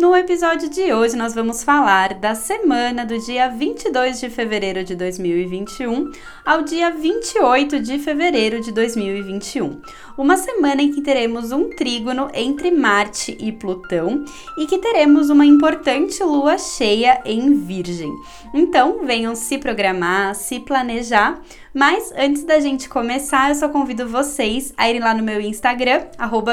No episódio de hoje, nós vamos falar da semana do dia 22 de fevereiro de 2021 ao dia 28 de fevereiro de 2021. Uma semana em que teremos um trígono entre Marte e Plutão e que teremos uma importante lua cheia em Virgem. Então, venham se programar, se planejar mas antes da gente começar, eu só convido vocês a irem lá no meu Instagram,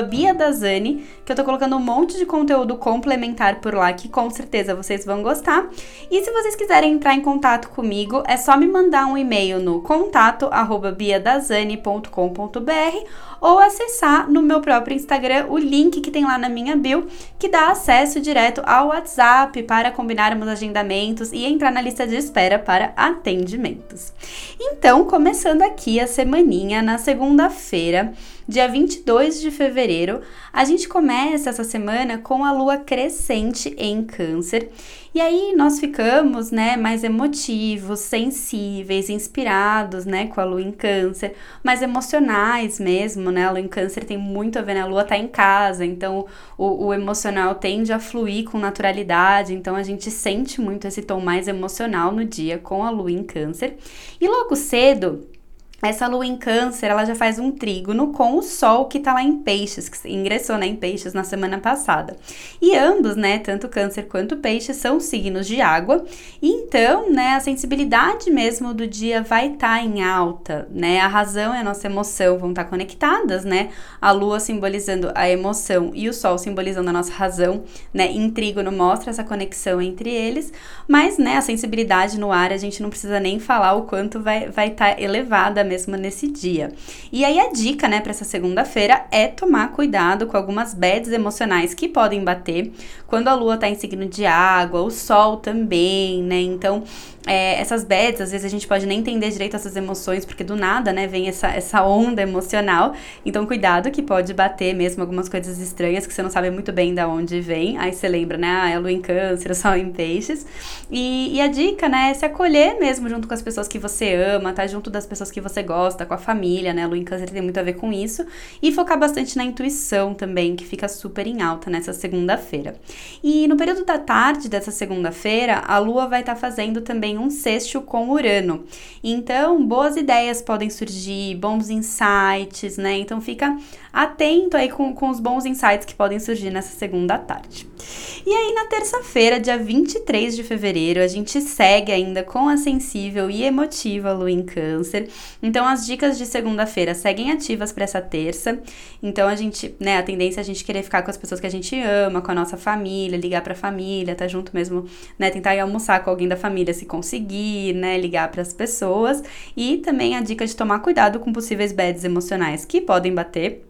BiaDazani, que eu tô colocando um monte de conteúdo complementar por lá que com certeza vocês vão gostar. E se vocês quiserem entrar em contato comigo, é só me mandar um e-mail no contato biadazani.com.br ou acessar no meu próprio Instagram o link que tem lá na minha bio, que dá acesso direto ao WhatsApp para combinarmos agendamentos e entrar na lista de espera para atendimentos. Então, começando aqui a semaninha na segunda-feira, dia 22 de fevereiro, a gente começa essa semana com a lua crescente em Câncer. E aí nós ficamos, né, mais emotivos, sensíveis, inspirados, né, com a lua em Câncer, mais emocionais mesmo, né? A lua em Câncer tem muito a ver, né? A lua tá em casa, então o, o emocional tende a fluir com naturalidade, então a gente sente muito esse tom mais emocional no dia com a lua em Câncer. E logo cedo, essa lua em câncer, ela já faz um trígono com o sol que tá lá em peixes, que ingressou né, em peixes na semana passada. E ambos, né, tanto câncer quanto peixes, são signos de água. Então, né, a sensibilidade mesmo do dia vai estar tá em alta, né? A razão e a nossa emoção vão estar tá conectadas, né? A lua simbolizando a emoção e o sol simbolizando a nossa razão, né? Em trígono mostra essa conexão entre eles, mas, né, a sensibilidade no ar, a gente não precisa nem falar o quanto vai estar vai tá elevada mesmo nesse dia. E aí a dica, né, para essa segunda-feira é tomar cuidado com algumas bads emocionais que podem bater quando a lua tá em signo de água, o sol também, né? Então, é, essas bads, às vezes a gente pode nem entender direito essas emoções, porque do nada, né, vem essa, essa onda emocional. Então, cuidado que pode bater mesmo algumas coisas estranhas que você não sabe muito bem de onde vem. Aí você lembra, né, ah, é lua em câncer, sol em peixes. E, e a dica, né, é se acolher mesmo junto com as pessoas que você ama, tá junto das pessoas que você gosta, com a família, né, a lua em câncer tem muito a ver com isso. E focar bastante na intuição também, que fica super em alta nessa segunda-feira. E no período da tarde dessa segunda-feira, a lua vai estar tá fazendo também um sexto com Urano. Então, boas ideias podem surgir, bons insights, né? Então, fica atento aí com, com os bons insights que podem surgir nessa segunda tarde. E aí, na terça-feira, dia 23 de fevereiro, a gente segue ainda com a sensível e emotiva lua em Câncer. Então, as dicas de segunda-feira seguem ativas para essa terça. Então, a gente, né, a tendência é a gente querer ficar com as pessoas que a gente ama, com a nossa família, ligar para a família, tá junto mesmo, né, tentar ir almoçar com alguém da família se conseguir, né, ligar para as pessoas. E também a dica de tomar cuidado com possíveis bads emocionais que podem bater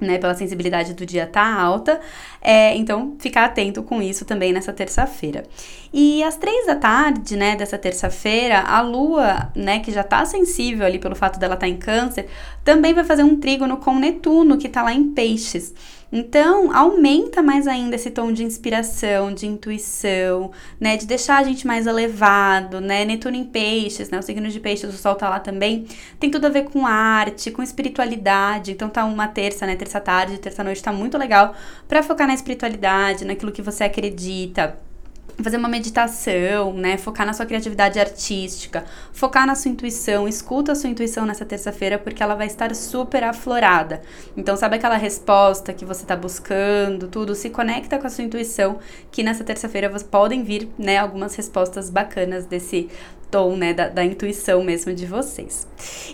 né, pela sensibilidade do dia tá alta, é, então ficar atento com isso também nessa terça-feira. E às três da tarde, né, dessa terça-feira, a lua, né, que já tá sensível ali pelo fato dela estar tá em câncer, também vai fazer um trígono com Netuno, que tá lá em peixes. Então, aumenta mais ainda esse tom de inspiração, de intuição, né? De deixar a gente mais elevado, né? Netuno em peixes, né? O signo de peixes, o sol tá lá também. Tem tudo a ver com arte, com espiritualidade. Então, tá uma terça, né? Terça tarde, terça noite, tá muito legal para focar na espiritualidade, naquilo que você acredita fazer uma meditação, né? Focar na sua criatividade artística, focar na sua intuição, escuta a sua intuição nessa terça-feira porque ela vai estar super aflorada. Então, sabe aquela resposta que você está buscando, tudo, se conecta com a sua intuição, que nessa terça-feira podem vir, né, algumas respostas bacanas desse tom, né, da, da, intuição mesmo de vocês.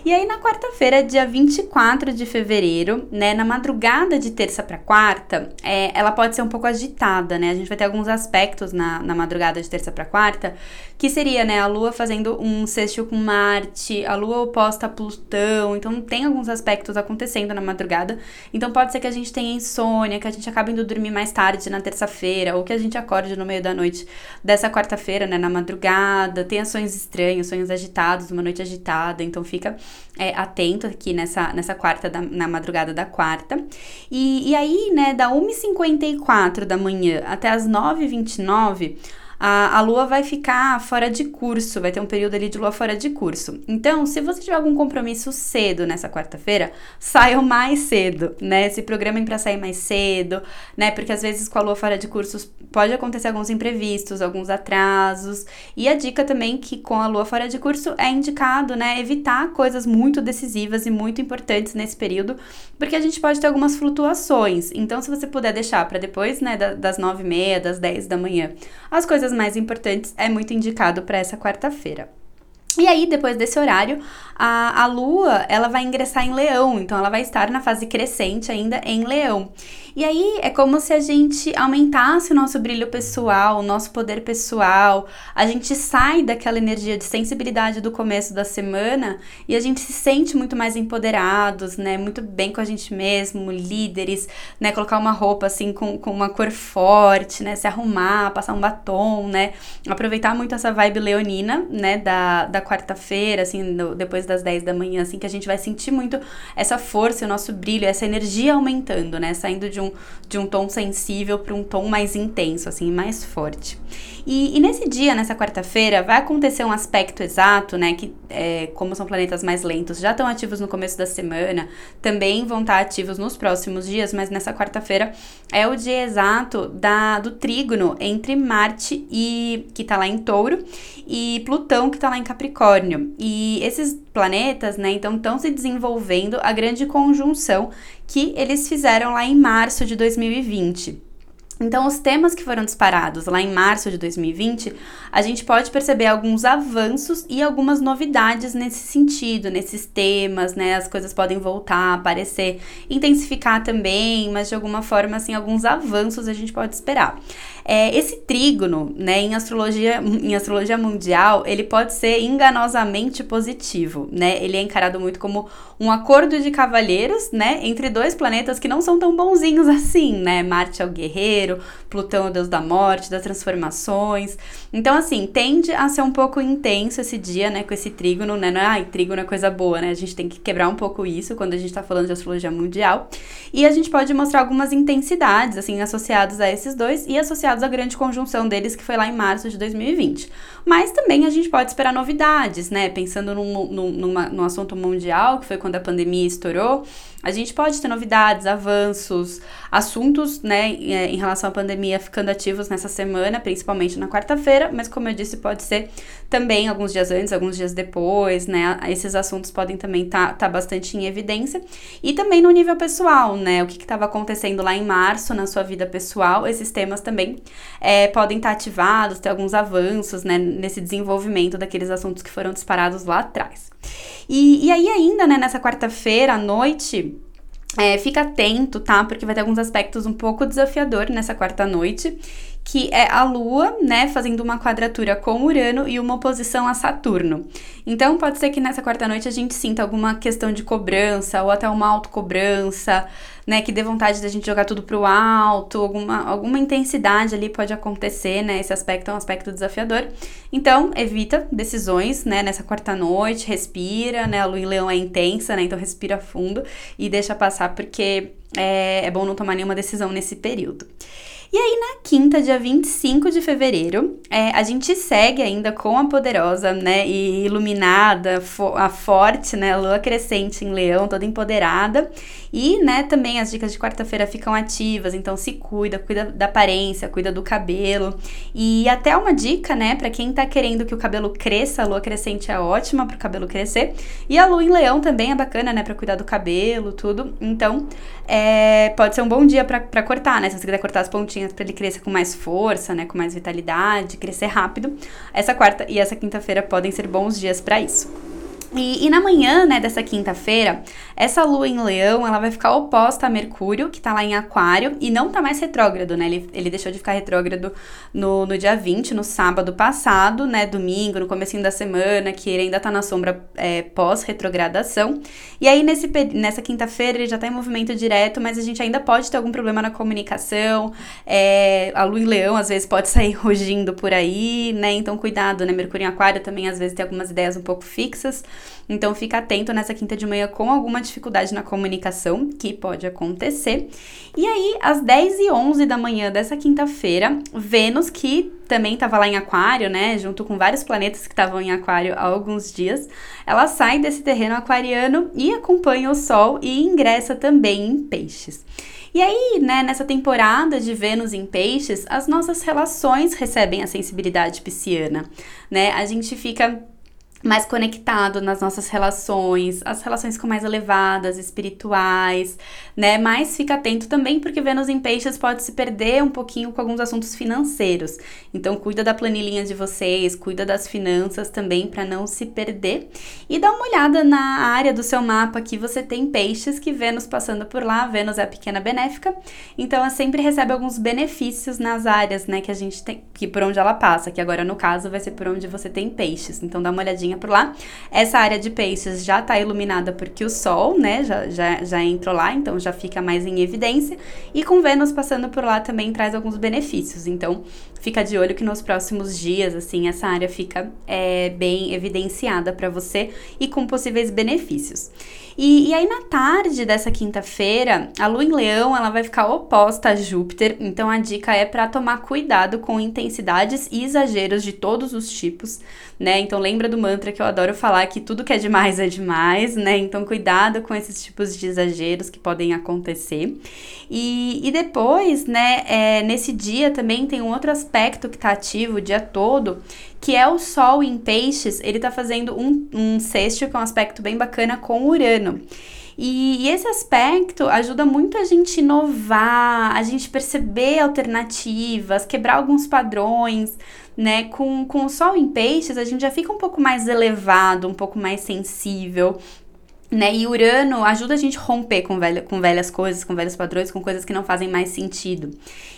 E aí na quarta-feira, dia 24 de fevereiro, né, na madrugada de terça para quarta, é, ela pode ser um pouco agitada, né? A gente vai ter alguns aspectos na, na madrugada de terça para quarta, que seria, né, a Lua fazendo um sextil com Marte, a Lua oposta a Plutão, então tem alguns aspectos acontecendo na madrugada. Então pode ser que a gente tenha insônia, que a gente acabe indo dormir mais tarde na terça-feira, ou que a gente acorde no meio da noite dessa quarta-feira, né, na madrugada, tenha sonhos estranhos, sonhos agitados, uma noite agitada, então fica é, atento aqui nessa, nessa quarta, da, na madrugada da quarta. E, e aí, né, da 1h54 da manhã até as 9h29, a, a lua vai ficar fora de curso, vai ter um período ali de lua fora de curso. Então, se você tiver algum compromisso cedo nessa quarta-feira, saiam mais cedo, né? Se programem para sair mais cedo, né? Porque às vezes com a lua fora de cursos pode acontecer alguns imprevistos, alguns atrasos. E a dica também que com a lua fora de curso é indicado, né, evitar coisas muito decisivas e muito importantes nesse período, porque a gente pode ter algumas flutuações. Então, se você puder deixar para depois, né, das nove e meia, das dez da manhã, as coisas mais importantes é muito indicado para essa quarta-feira. E aí, depois desse horário, a, a lua ela vai ingressar em leão, então ela vai estar na fase crescente ainda em leão. E aí é como se a gente aumentasse o nosso brilho pessoal, o nosso poder pessoal, a gente sai daquela energia de sensibilidade do começo da semana e a gente se sente muito mais empoderados, né? Muito bem com a gente mesmo, líderes, né? Colocar uma roupa assim com, com uma cor forte, né? Se arrumar, passar um batom, né? Aproveitar muito essa vibe leonina, né? Da, da quarta-feira, assim, depois das 10 da manhã, assim, que a gente vai sentir muito essa força, o nosso brilho, essa energia aumentando, né? Saindo de um um, de um tom sensível para um tom mais intenso, assim, mais forte. E, e nesse dia, nessa quarta-feira, vai acontecer um aspecto exato, né? Que, é, como são planetas mais lentos, já estão ativos no começo da semana, também vão estar ativos nos próximos dias, mas nessa quarta-feira é o dia exato da, do trígono entre Marte e que está lá em Touro e Plutão que está lá em Capricórnio. E esses planetas, né, então estão se desenvolvendo a grande conjunção que eles fizeram lá em março de 2020. Então, os temas que foram disparados lá em março de 2020, a gente pode perceber alguns avanços e algumas novidades nesse sentido, nesses temas, né? As coisas podem voltar aparecer, intensificar também, mas de alguma forma, assim, alguns avanços a gente pode esperar. É, esse trígono, né, em astrologia, em astrologia mundial, ele pode ser enganosamente positivo, né? Ele é encarado muito como um acordo de cavalheiros, né, entre dois planetas que não são tão bonzinhos assim, né? Marte é o guerreiro, Plutão é o deus da morte, das transformações. Então, assim, tende a ser um pouco intenso esse dia, né, com esse trígono, né? Não é, ai, trígono é coisa boa, né? A gente tem que quebrar um pouco isso quando a gente tá falando de astrologia mundial. E a gente pode mostrar algumas intensidades, assim, associadas a esses dois e associados à grande conjunção deles, que foi lá em março de 2020. Mas também a gente pode esperar novidades, né? Pensando num, num, numa, num assunto mundial, que foi quando a pandemia estourou, a gente pode ter novidades, avanços, assuntos, né, é, em relação à pandemia ficando ativos nessa semana, principalmente na quarta-feira, mas como eu disse, pode ser também alguns dias antes, alguns dias depois, né? Esses assuntos podem também estar tá, tá bastante em evidência. E também no nível pessoal, né? O que estava acontecendo lá em março na sua vida pessoal, esses temas também é, podem estar tá ativados, ter alguns avanços, né? Nesse desenvolvimento daqueles assuntos que foram disparados lá atrás. E, e aí, ainda, né, nessa quarta-feira à noite, é, fica atento, tá? Porque vai ter alguns aspectos um pouco desafiador nessa quarta noite, que é a Lua, né, fazendo uma quadratura com Urano e uma oposição a Saturno. Então pode ser que nessa quarta noite a gente sinta alguma questão de cobrança ou até uma autocobrança, né, que dê vontade da gente jogar tudo pro alto, alguma, alguma intensidade ali pode acontecer, né, esse aspecto é um aspecto desafiador. Então, evita decisões, né, nessa quarta noite, respira, né, a lua em leão é intensa, né, então respira fundo e deixa passar porque é, é bom não tomar nenhuma decisão nesse período. E aí, na quinta, dia 25 de fevereiro, é, a gente segue ainda com a poderosa, né, e iluminada, fo a forte, né, lua crescente em leão, toda empoderada. E, né, também as dicas de quarta-feira ficam ativas, então se cuida, cuida da aparência, cuida do cabelo. E até uma dica, né, para quem tá querendo que o cabelo cresça, a lua crescente é ótima pro cabelo crescer. E a lua em leão também é bacana, né, para cuidar do cabelo, tudo. Então, é, pode ser um bom dia para cortar, né, se você quiser cortar as pontinhas para ele crescer com mais força, né, com mais vitalidade, crescer rápido. Essa quarta e essa quinta-feira podem ser bons dias para isso. E, e, na manhã, né, dessa quinta-feira, essa lua em leão, ela vai ficar oposta a Mercúrio, que tá lá em aquário, e não tá mais retrógrado, né, ele, ele deixou de ficar retrógrado no, no dia 20, no sábado passado, né, domingo, no comecinho da semana, que ele ainda tá na sombra é, pós-retrogradação. E aí, nesse, nessa quinta-feira, ele já tá em movimento direto, mas a gente ainda pode ter algum problema na comunicação, é, a lua em leão, às vezes, pode sair rugindo por aí, né, então cuidado, né, Mercúrio em aquário também, às vezes, tem algumas ideias um pouco fixas, Então fica atento nessa quinta de manhã com alguma dificuldade na comunicação, que pode acontecer. E aí, às 10 e 11 da manhã dessa quinta-feira, Vênus, que também estava lá em Aquário, né, junto com vários planetas que estavam em Aquário há alguns dias, ela sai desse terreno aquariano e acompanha o Sol e ingressa também em Peixes. E aí, né, nessa temporada de Vênus em Peixes, as nossas relações recebem a sensibilidade pisciana, né? A gente fica mais conectado nas nossas relações, as relações ficam mais elevadas, espirituais, né? Mas fica atento também porque Vênus em Peixes pode se perder um pouquinho com alguns assuntos financeiros. Então cuida da planilhinha de vocês, cuida das finanças também para não se perder e dá uma olhada na área do seu mapa que você tem Peixes que Vênus passando por lá, Vênus é a pequena benéfica, então ela sempre recebe alguns benefícios nas áreas, né, que a gente tem, que por onde ela passa, que agora no caso vai ser por onde você tem Peixes. Então dá uma olhadinha por lá. Essa área de peixes já está iluminada porque o Sol, né, já, já, já entrou lá, então já fica mais em evidência. E com Vênus passando por lá também traz alguns benefícios. Então, fica de olho que nos próximos dias, assim, essa área fica é, bem evidenciada para você e com possíveis benefícios. E, e aí, na tarde dessa quinta-feira, a lua em leão ela vai ficar oposta a Júpiter, então a dica é para tomar cuidado com intensidades e exageros de todos os tipos, né? Então, lembra do mantra que eu adoro falar que tudo que é demais é demais, né? Então, cuidado com esses tipos de exageros que podem acontecer. E, e depois, né, é, nesse dia também tem um outro aspecto que está ativo o dia todo, que é o Sol em Peixes, ele está fazendo um, um sexto, que é um aspecto bem bacana, com Urano. E, e, esse aspecto ajuda muito a gente inovar, a gente perceber alternativas, quebrar alguns padrões, né? Com, com o Sol em Peixes, a gente já fica um pouco mais elevado, um pouco mais sensível, né? E Urano ajuda a gente a romper com, velha, com velhas coisas, com velhos padrões, com coisas que não fazem mais sentido.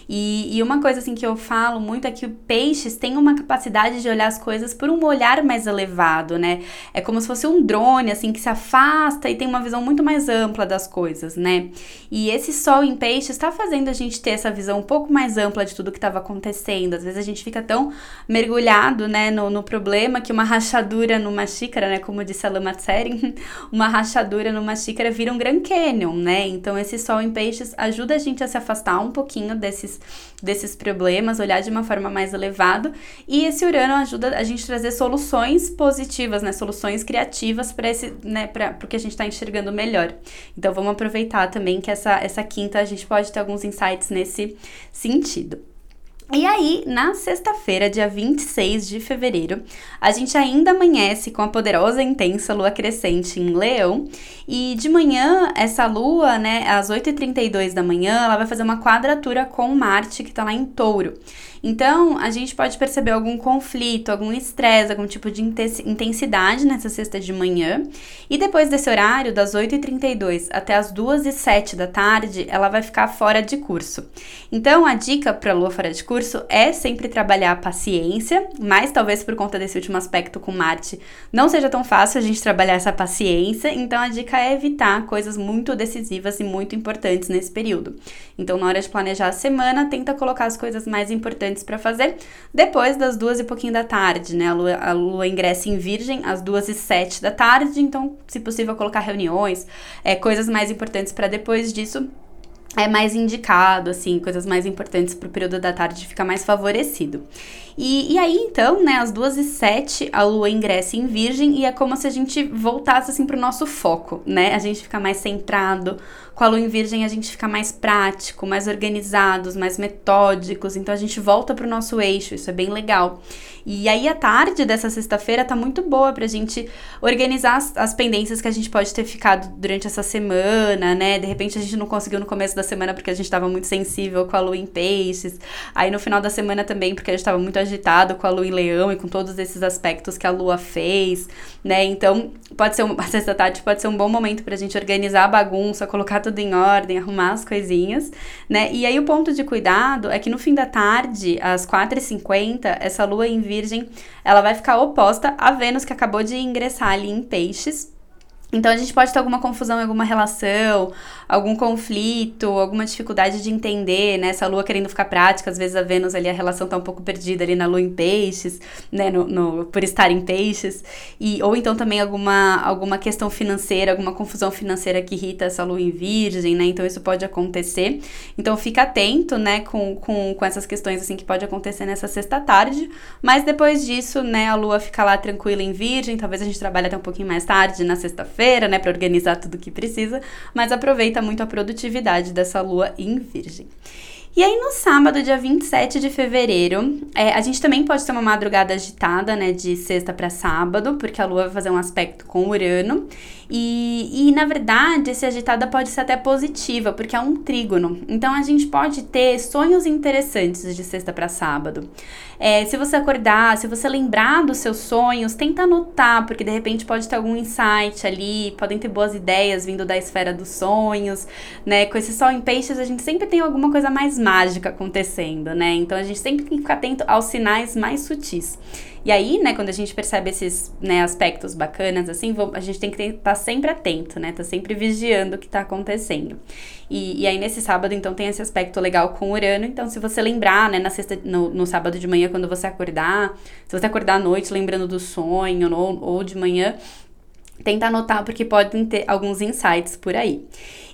E, e uma coisa assim que eu falo muito é que o peixes tem uma capacidade de olhar as coisas por um olhar mais elevado, né? É como se fosse um drone, assim, que se afasta e tem uma visão muito mais ampla das coisas, né? E esse sol em peixes está fazendo a gente ter essa visão um pouco mais ampla de tudo que estava acontecendo. Às vezes a gente fica tão mergulhado, né, no, no problema que uma rachadura numa xícara, né, como disse a Lama Tsering, uma rachadura numa xícara vira um Grand Canyon, né? Então esse sol em peixes ajuda a gente a se afastar um pouquinho desses, desses problemas, olhar de uma forma mais elevada. E esse Urano ajuda a gente a trazer soluções positivas, né? Soluções criativas para esse, né, para o que a gente está enxergando melhor. Então vamos aproveitar também que essa, essa quinta a gente pode ter alguns insights nesse sentido. E aí, na sexta-feira, dia 26 de fevereiro, a gente ainda amanhece com a poderosa e intensa lua crescente em Leão. E de manhã, essa lua, né, às 8h32 da manhã, ela vai fazer uma quadratura com Marte, que tá lá em touro. Então, a gente pode perceber algum conflito, algum estresse, algum tipo de intensidade nessa sexta de manhã. E depois desse horário, das 8h32 até as 2h07 da tarde, ela vai ficar fora de curso. Então, a dica para lua fora de curso é sempre trabalhar a paciência, mas talvez por conta desse último aspecto com Marte, não seja tão fácil a gente trabalhar essa paciência. Então, a dica é evitar coisas muito decisivas e muito importantes nesse período. Então, na hora de planejar a semana, tenta colocar as coisas mais importantes para fazer. Depois das duas e pouquinho da tarde, né? A lua, a lua ingressa em Virgem às duas e sete da tarde, então, se possível, colocar reuniões, é, coisas mais importantes para depois disso é mais indicado, assim, coisas mais importantes para o período da tarde ficar mais favorecido. E, e aí, então, né, às duas e sete, a lua ingressa em Virgem e é como se a gente voltasse, assim, para o nosso foco, né? A gente fica mais centrado, com a lua em virgem a gente fica mais prático, mais organizados, mais metódicos, então a gente volta para o nosso eixo, isso é bem legal. E aí a tarde dessa sexta-feira tá muito boa pra gente organizar as, as, pendências que a gente pode ter ficado durante essa semana, né? De repente a gente não conseguiu no começo da semana porque a gente tava muito sensível com a lua em peixes. Aí no final da semana também porque a gente tava muito agitado com a lua em leão e com todos esses aspectos que a lua fez, né? Então pode ser um, a sexta-tarde pode ser um bom momento pra gente organizar a bagunça, colocar tudo em ordem, arrumar as coisinhas, né? E aí o ponto de cuidado é que no fim da tarde, às 4h50, essa lua em virgem, ela vai ficar oposta a Vênus que acabou de ingressar ali em peixes. Então a gente pode ter alguma confusão em alguma relação, algum conflito, alguma dificuldade de entender, né? Essa lua querendo ficar prática, às vezes a Vênus ali, a relação tá um pouco perdida ali na lua em peixes, né? No, no, por estar em peixes. E, ou então também alguma, alguma questão financeira, alguma confusão financeira que irrita essa lua em virgem, né? Então isso pode acontecer. Então fica atento, né, com, com, com essas questões assim que pode acontecer nessa sexta tarde. Mas depois disso, né, a lua fica lá tranquila em virgem, talvez a gente trabalhe até um pouquinho mais tarde, na sexta-feira, né, para organizar tudo que precisa. Mas aproveita muito a produtividade dessa lua em Virgem. E aí, no sábado, dia 27 de fevereiro, é, a gente também pode ter uma madrugada agitada, né, de sexta para sábado, porque a lua vai fazer um aspecto com Urano. E, e, na verdade, esse agitada pode ser até positiva, porque é um trígono. Então, a gente pode ter sonhos interessantes de sexta para sábado. É, se você acordar, se você lembrar dos seus sonhos, tenta anotar, porque de repente pode ter algum insight ali, podem ter boas ideias vindo da esfera dos sonhos, né? Com esse sol em peixes, a gente sempre tem alguma coisa mais mágica acontecendo, né? Então a gente sempre tem que ficar atento aos sinais mais sutis. E aí, né, quando a gente percebe esses né, aspectos bacanas, assim, a gente tem que estar sempre atento, né? Tá sempre vigiando o que está acontecendo. E, e, aí, nesse sábado, então, tem esse aspecto legal com Urano. Então, se você lembrar, né, na sexta, no, no sábado de manhã, quando você acordar, se você acordar à noite lembrando do sonho, ou, ou de manhã, Tenta anotar porque podem ter alguns insights por aí.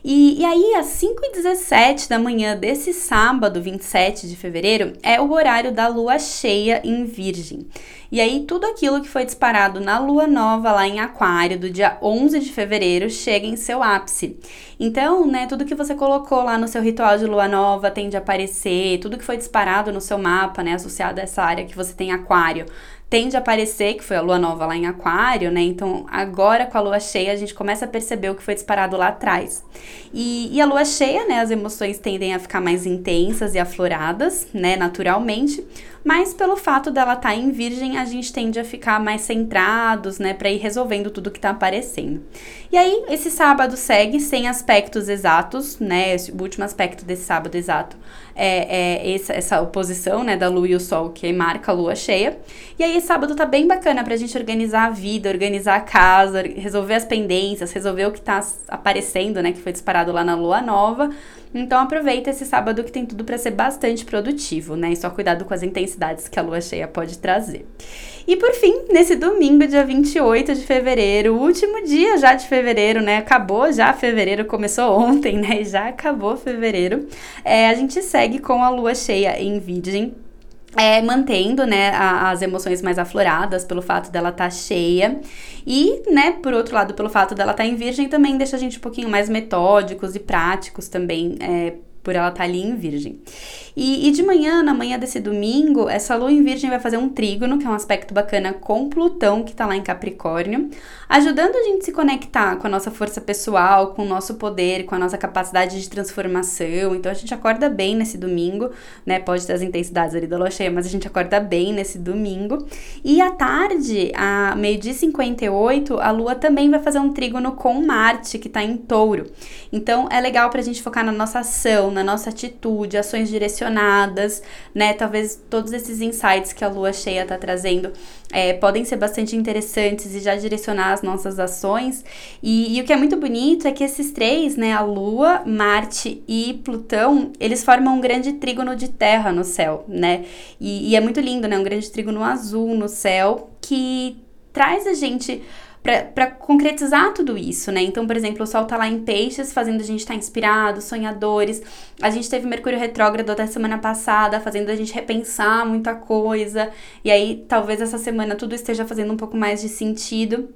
E, e aí, às 5h17 da manhã desse sábado, 27 de fevereiro, é o horário da lua cheia em Virgem. E aí, tudo aquilo que foi disparado na lua nova lá em Aquário, do dia 11 de fevereiro, chega em seu ápice. Então, né, tudo que você colocou lá no seu ritual de lua nova tende a aparecer, tudo que foi disparado no seu mapa, né, associado a essa área que você tem Aquário, tende a aparecer, que foi a lua nova lá em Aquário, né? Então, agora com a lua cheia, a gente começa a perceber o que foi disparado lá atrás. E, e a lua cheia, né? As emoções tendem a ficar mais intensas e afloradas, né? Naturalmente mas pelo fato dela estar tá em virgem, a gente tende a ficar mais centrados, né, para ir resolvendo tudo que tá aparecendo. E aí, esse sábado segue sem aspectos exatos, né, esse, o último aspecto desse sábado exato é, é essa, essa, oposição, né, da lua e o sol que marca a lua cheia. E aí, sábado tá bem bacana pra gente organizar a vida, organizar a casa, resolver as pendências, resolver o que tá aparecendo, né, que foi disparado lá na lua nova. Então aproveita esse sábado que tem tudo para ser bastante produtivo, né? E só cuidado com as intensidades que a lua cheia pode trazer. E por fim, nesse domingo, dia 28 de fevereiro, último dia já de fevereiro, né? Acabou já fevereiro, começou ontem, né? Já acabou fevereiro. É, a gente segue com a lua cheia em Virgem é, mantendo, né, a, as emoções mais afloradas pelo fato dela estar tá cheia. E, né, por outro lado, pelo fato dela estar tá em virgem, também deixa a gente um pouquinho mais metódicos e práticos também, é, por ela estar tá ali em virgem. E, e, de manhã, na manhã desse domingo, essa lua em Virgem vai fazer um trígono, que é um aspecto bacana com Plutão, que tá lá em Capricórnio, ajudando a gente a se conectar com a nossa força pessoal, com o nosso poder, com a nossa capacidade de transformação. Então a gente acorda bem nesse domingo, né? Pode ter as intensidades ali da lua cheia, mas a gente acorda bem nesse domingo. E à tarde, a meio-dia 58, a lua também vai fazer um trígono com Marte, que tá em touro. Então é legal pra gente focar na nossa ação, na nossa atitude, ações direcionadas né? Talvez todos esses insights que a lua cheia está trazendo é, podem ser bastante interessantes e já direcionar as nossas ações. E, e, o que é muito bonito é que esses três, né? A lua, Marte e Plutão, eles formam um grande trígono de terra no céu, né? E, e é muito lindo, né? Um grande trígono azul no céu que traz a gente para concretizar tudo isso, né? Então, por exemplo, o Sol tá lá em Peixes, fazendo a gente estar tá inspirado, sonhadores. A gente teve Mercúrio retrógrado até semana passada, fazendo a gente repensar muita coisa. E aí, talvez essa semana tudo esteja fazendo um pouco mais de sentido.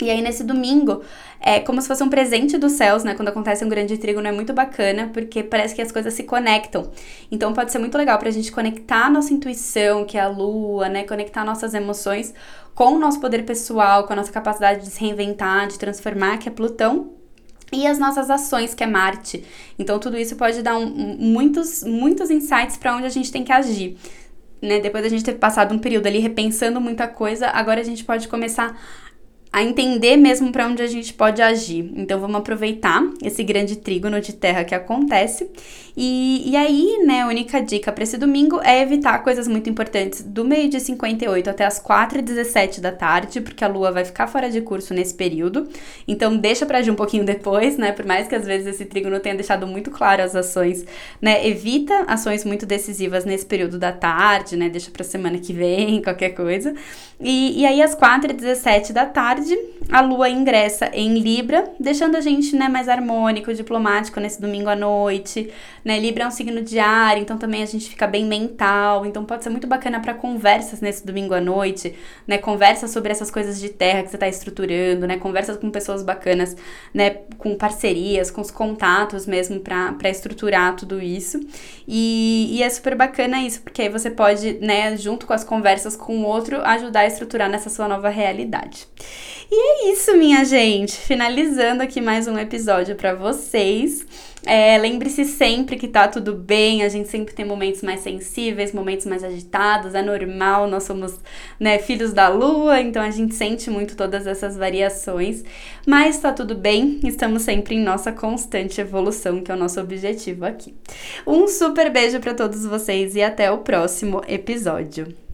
E aí, nesse domingo, é como se fosse um presente dos céus, né? Quando acontece um grande trígono, é muito bacana, porque parece que as coisas se conectam. Então, pode ser muito legal pra gente conectar a nossa intuição, que é a lua, né? Conectar nossas emoções com o nosso poder pessoal, com a nossa capacidade de se reinventar, de transformar, que é Plutão, e as nossas ações, que é Marte. Então, tudo isso pode dar um, muitos, muitos insights para onde a gente tem que agir. Né? Depois da gente ter passado um período ali repensando muita coisa, agora a gente pode começar a entender mesmo para onde a gente pode agir. Então vamos aproveitar esse grande trígono de terra que acontece. E, e aí, né, a única dica para esse domingo é evitar coisas muito importantes do meio-dia 58 até as 4h17 da tarde, porque a lua vai ficar fora de curso nesse período. Então deixa para agir um pouquinho depois, né? Por mais que às vezes esse trígono tenha deixado muito claro as ações, né? Evita ações muito decisivas nesse período da tarde, né? Deixa para semana que vem, qualquer coisa. E, e aí, às 4h17 da tarde, a lua ingressa em Libra, deixando a gente né, mais harmônico, diplomático nesse domingo à noite. Né? Libra é um signo de ar, então também a gente fica bem mental. Então pode ser muito bacana para conversas nesse domingo à noite, né? Conversas sobre essas coisas de terra que você está estruturando, né? Conversas com pessoas bacanas, né? Com parcerias, com os contatos mesmo para estruturar tudo isso. E, e é super bacana isso, porque aí você pode, né, junto com as conversas com o outro, ajudar a estruturar nessa sua nova realidade. E é isso, minha gente. Finalizando aqui mais um episódio para vocês. É, Lembre-se sempre que tá tudo bem, a gente sempre tem momentos mais sensíveis, momentos mais agitados, é normal, nós somos né, filhos da lua, então a gente sente muito todas essas variações, mas tá tudo bem, estamos sempre em nossa constante evolução, que é o nosso objetivo aqui. Um super beijo para todos vocês e até o próximo episódio.